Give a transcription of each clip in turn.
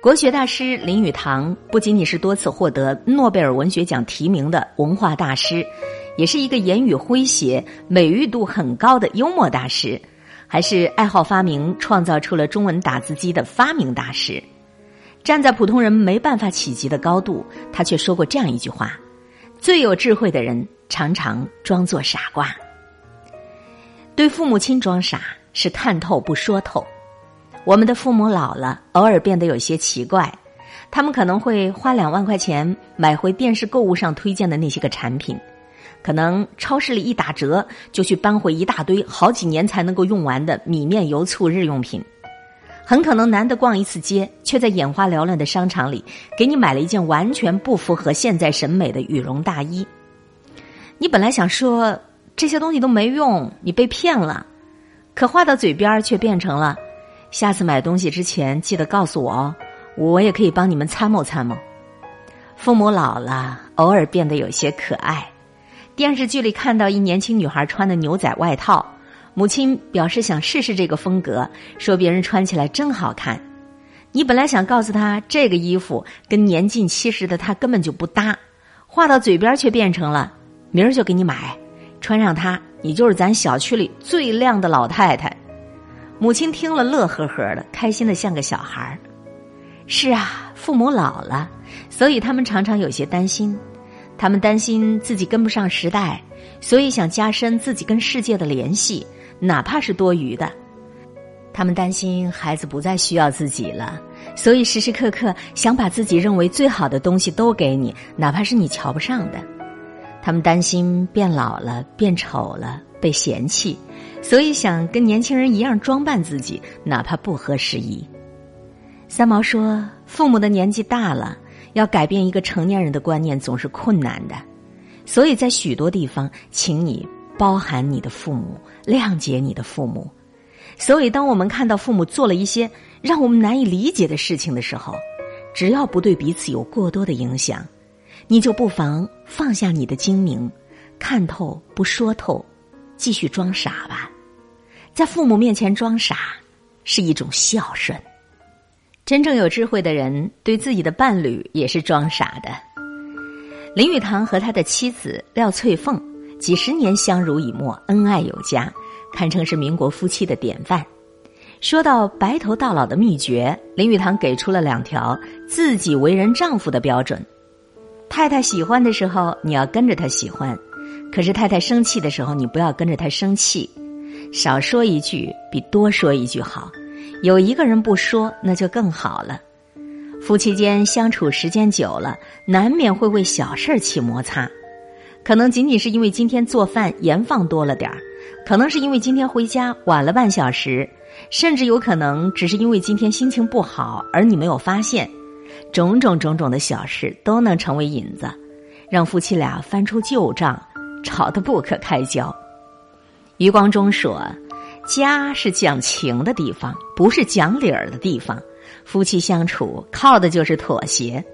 国学大师林语堂不仅仅是多次获得诺贝尔文学奖提名的文化大师，也是一个言语诙谐、美誉度很高的幽默大师，还是爱好发明、创造出了中文打字机的发明大师。站在普通人没办法企及的高度，他却说过这样一句话：“最有智慧的人常常装作傻瓜。对父母亲装傻是看透不说透。”我们的父母老了，偶尔变得有些奇怪，他们可能会花两万块钱买回电视购物上推荐的那些个产品，可能超市里一打折就去搬回一大堆好几年才能够用完的米面油醋日用品，很可能难得逛一次街，却在眼花缭乱的商场里给你买了一件完全不符合现在审美的羽绒大衣。你本来想说这些东西都没用，你被骗了，可话到嘴边却变成了。下次买东西之前，记得告诉我哦，我也可以帮你们参谋参谋。父母老了，偶尔变得有些可爱。电视剧里看到一年轻女孩穿的牛仔外套，母亲表示想试试这个风格，说别人穿起来真好看。你本来想告诉她这个衣服跟年近七十的她根本就不搭，话到嘴边却变成了明儿就给你买，穿上它，你就是咱小区里最靓的老太太。母亲听了，乐呵呵的，开心的像个小孩儿。是啊，父母老了，所以他们常常有些担心。他们担心自己跟不上时代，所以想加深自己跟世界的联系，哪怕是多余的。他们担心孩子不再需要自己了，所以时时刻刻想把自己认为最好的东西都给你，哪怕是你瞧不上的。他们担心变老了、变丑了、被嫌弃。所以想跟年轻人一样装扮自己，哪怕不合时宜。三毛说：“父母的年纪大了，要改变一个成年人的观念总是困难的。所以在许多地方，请你包含你的父母，谅解你的父母。所以，当我们看到父母做了一些让我们难以理解的事情的时候，只要不对彼此有过多的影响，你就不妨放下你的精明，看透不说透。”继续装傻吧，在父母面前装傻是一种孝顺。真正有智慧的人，对自己的伴侣也是装傻的。林语堂和他的妻子廖翠凤几十年相濡以沫，恩爱有加，堪称是民国夫妻的典范。说到白头到老的秘诀，林语堂给出了两条自己为人丈夫的标准：太太喜欢的时候，你要跟着她喜欢。可是太太生气的时候，你不要跟着她生气，少说一句比多说一句好。有一个人不说，那就更好了。夫妻间相处时间久了，难免会为小事起摩擦，可能仅仅是因为今天做饭盐放多了点儿，可能是因为今天回家晚了半小时，甚至有可能只是因为今天心情不好而你没有发现。种种种种的小事都能成为引子，让夫妻俩翻出旧账。吵得不可开交。余光中说：“家是讲情的地方，不是讲理儿的地方。夫妻相处靠的就是妥协。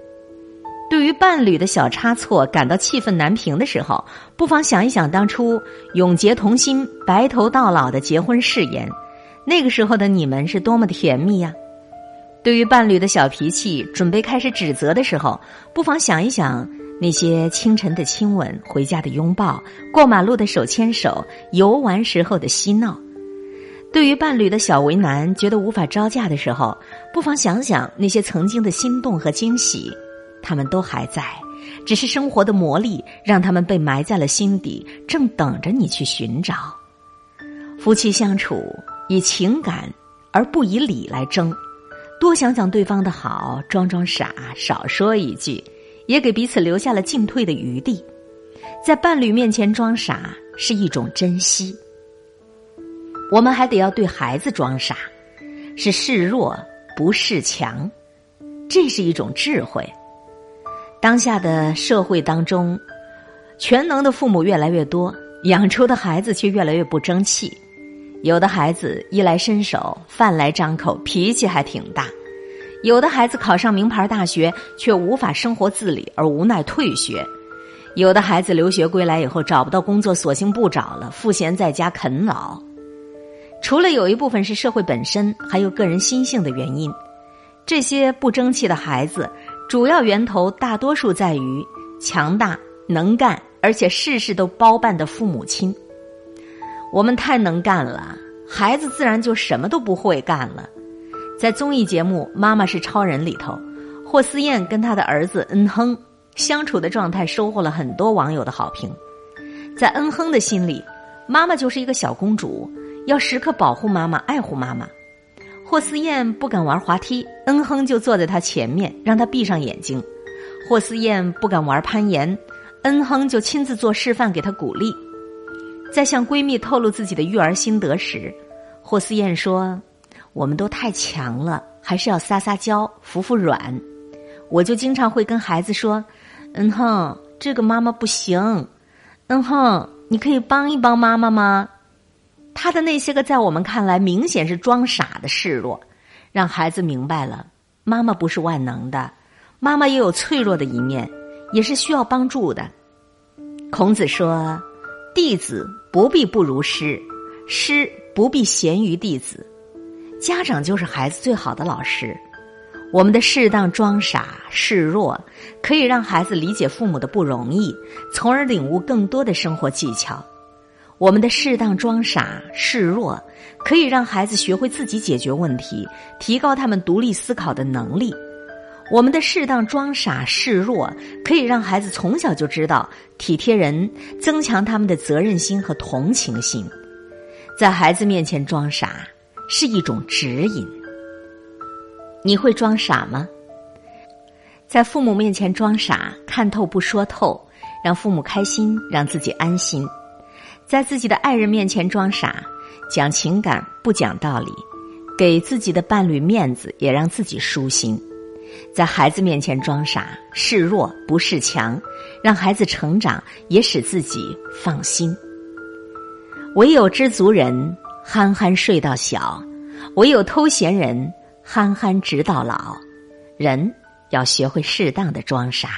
对于伴侣的小差错感到气愤难平的时候，不妨想一想当初永结同心、白头到老的结婚誓言，那个时候的你们是多么的甜蜜呀！对于伴侣的小脾气，准备开始指责的时候，不妨想一想。”那些清晨的亲吻、回家的拥抱、过马路的手牵手、游玩时候的嬉闹，对于伴侣的小为难、觉得无法招架的时候，不妨想想那些曾经的心动和惊喜，他们都还在，只是生活的磨砺让他们被埋在了心底，正等着你去寻找。夫妻相处以情感而不以理来争，多想想对方的好，装装傻，少说一句。也给彼此留下了进退的余地，在伴侣面前装傻是一种珍惜。我们还得要对孩子装傻，是示弱不示强，这是一种智慧。当下的社会当中，全能的父母越来越多，养出的孩子却越来越不争气。有的孩子衣来伸手，饭来张口，脾气还挺大。有的孩子考上名牌大学，却无法生活自理而无奈退学；有的孩子留学归来以后找不到工作，索性不找了，赋闲在家啃老。除了有一部分是社会本身，还有个人心性的原因。这些不争气的孩子，主要源头大多数在于强大、能干，而且事事都包办的父母亲。我们太能干了，孩子自然就什么都不会干了。在综艺节目《妈妈是超人》里头，霍思燕跟她的儿子恩亨相处的状态，收获了很多网友的好评。在恩亨的心里，妈妈就是一个小公主，要时刻保护妈妈、爱护妈妈。霍思燕不敢玩滑梯，恩亨就坐在她前面，让她闭上眼睛。霍思燕不敢玩攀岩，恩亨就亲自做示范给她鼓励。在向闺蜜透露自己的育儿心得时，霍思燕说：“我们都太强了，还是要撒撒娇、服服软。”我就经常会跟孩子说：“嗯哼，这个妈妈不行。”嗯哼，你可以帮一帮妈妈吗？他的那些个在我们看来明显是装傻的示弱，让孩子明白了妈妈不是万能的，妈妈也有脆弱的一面，也是需要帮助的。孔子说：“弟子不必不如师，师不必贤于弟子。”家长就是孩子最好的老师。我们的适当装傻示弱，可以让孩子理解父母的不容易，从而领悟更多的生活技巧。我们的适当装傻示弱，可以让孩子学会自己解决问题，提高他们独立思考的能力。我们的适当装傻示弱，可以让孩子从小就知道体贴人，增强他们的责任心和同情心。在孩子面前装傻是一种指引。你会装傻吗？在父母面前装傻，看透不说透，让父母开心，让自己安心；在自己的爱人面前装傻，讲情感不讲道理，给自己的伴侣面子，也让自己舒心；在孩子面前装傻，示弱不示强，让孩子成长，也使自己放心。唯有知足人，憨憨睡到小；唯有偷闲人。憨憨直到老，人要学会适当的装傻。